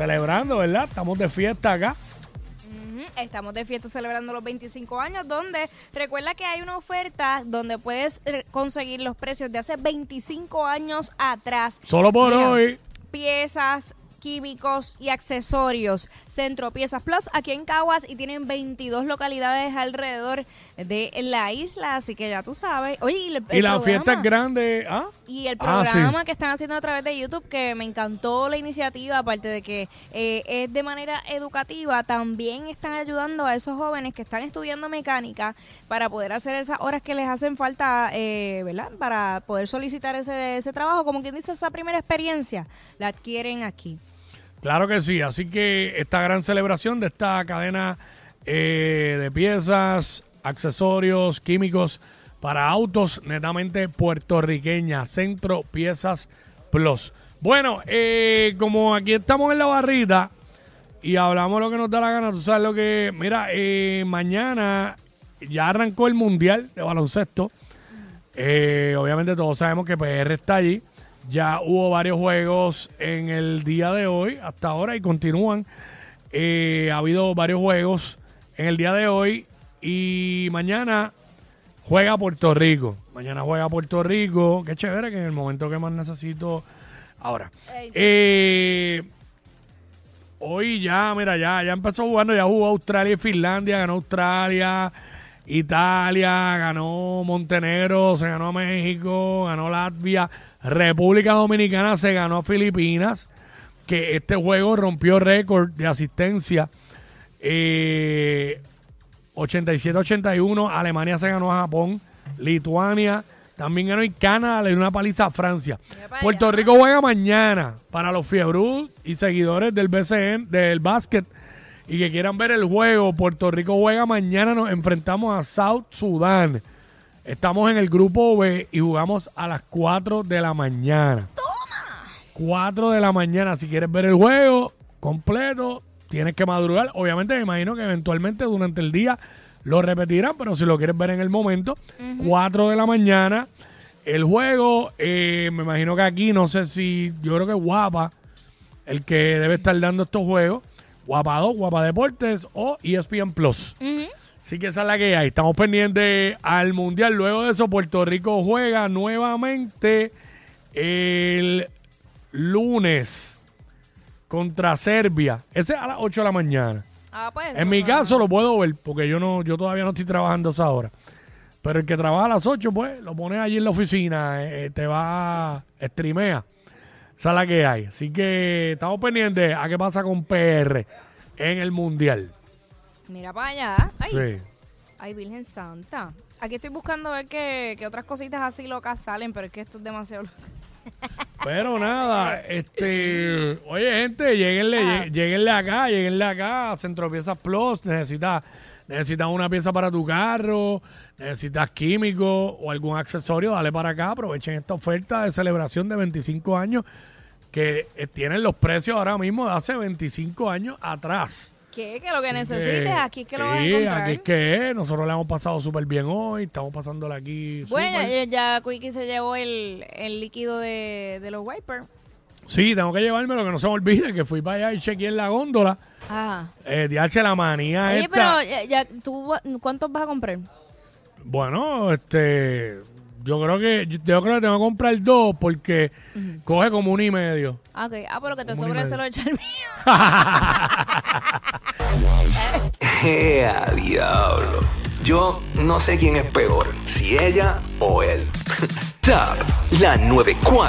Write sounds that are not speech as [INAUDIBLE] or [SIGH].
celebrando, ¿verdad? Estamos de fiesta acá. Estamos de fiesta celebrando los 25 años, donde recuerda que hay una oferta donde puedes eh, conseguir los precios de hace 25 años atrás. Solo por Mira, hoy. Piezas, químicos y accesorios. Centro Piezas Plus aquí en Caguas y tienen 22 localidades alrededor de la isla, así que ya tú sabes. Oye, y, el- Y el la fiesta es grande. ¿Ah? y el Ah, sí. programa que están haciendo a través de YouTube, que me encantó la iniciativa, aparte de que eh, es de manera educativa, también están ayudando a esos jóvenes que están estudiando mecánica para poder hacer esas horas que les hacen falta, eh, ¿verdad? Para poder solicitar ese, ese trabajo. Como quien dice, esa primera experiencia la adquieren aquí. Claro que sí. Así que esta gran celebración de esta cadena eh, de piezas, accesorios, químicos para autos netamente puertorriqueña, Centro Piezas Plus. Bueno, eh, como aquí estamos en la barrita y hablamos lo que nos da la gana, tú sabes lo que... Mira, eh, mañana ya arrancó el Mundial de Baloncesto. Eh, obviamente todos sabemos que PR está allí. Ya hubo varios juegos en el día de hoy, hasta ahora, y continúan. Eh, ha habido varios juegos en el día de hoy y mañana juega Puerto Rico. Mañana juega Puerto Rico. Qué chévere que en el momento que más necesito. Ahora. Eh, hoy ya, mira, ya, ya empezó jugando. Ya jugó Australia y Finlandia. Ganó Australia. Italia, ganó Montenegro, se ganó a México, ganó Latvia, República Dominicana se ganó a Filipinas, que este juego rompió récord de asistencia. Eh, 87-81, Alemania se ganó a Japón, Lituania también ganó y Canadá le dio una paliza a Francia. Puerto allá. Rico juega mañana para los fiebrus y seguidores del BCN, del básquet y que quieran ver el juego. Puerto Rico juega mañana, nos enfrentamos a South Sudán. Estamos en el grupo B y jugamos a las 4 de la mañana. 4 de la mañana. Si quieres ver el juego completo, tienes que madrugar. Obviamente, me imagino que eventualmente durante el día lo repetirán, pero si lo quieres ver en el momento, 4 de la mañana. El juego, eh, me imagino que aquí, no sé si, yo creo que Guapa, el que debe estar dando estos juegos, Guapa 2, Guapa Deportes o ESPN Plus. Así que esa es la que hay. Estamos pendientes al Mundial. Luego de eso, Puerto Rico juega nuevamente el lunes contra Serbia. Ese es a las 8 de la mañana. Ah, pues. En mi caso lo puedo ver porque yo no yo todavía no estoy trabajando a esa hora. Pero el que trabaja a las 8, pues lo pones allí en la oficina, eh, te va, streamea. Esa es la que hay. Así que estamos pendientes a qué pasa con PR en el Mundial. Mira para allá. Ay, Sí. ay, Virgen Santa. Aquí estoy buscando ver qué, qué otras cositas así locas salen, pero es que esto es demasiado. loco. Pero nada, este, oye gente, lleguenle, Ah. lleguenle acá, lleguenle acá Centro Piezas Plus, necesitas, necesitas una pieza para tu carro, necesitas químico o algún accesorio, dale para acá, aprovechen esta oferta de celebración de 25 años que eh, tienen los precios ahora mismo de hace 25 años atrás. ¿Qué? Que lo que Así necesites, que, aquí es que lo vas a sí, encontrar. aquí es que es, nosotros le hemos pasado súper bien hoy, estamos pasándola aquí Bueno, súper. ya, ya Quickie se llevó el, el líquido de, de los wipers. Sí, tengo que llevármelo, que no se me olvide que fui para allá y chequeé en la góndola. Ah. Eh, DH, la manía Oye, esta. pero ya, ya, ¿tú, va- ¿cuántos vas a comprar? Bueno, este. Yo creo que yo, yo creo que tengo que comprar dos porque coge como uno y medio. Ah, ok. Ah, pero que te Como un sobre se lo echa el mío. [LAUGHS] [LAUGHS] ¡Ea, diablo! Yo no sé quién es peor, si ella o él. [LAUGHS] Top, la 94.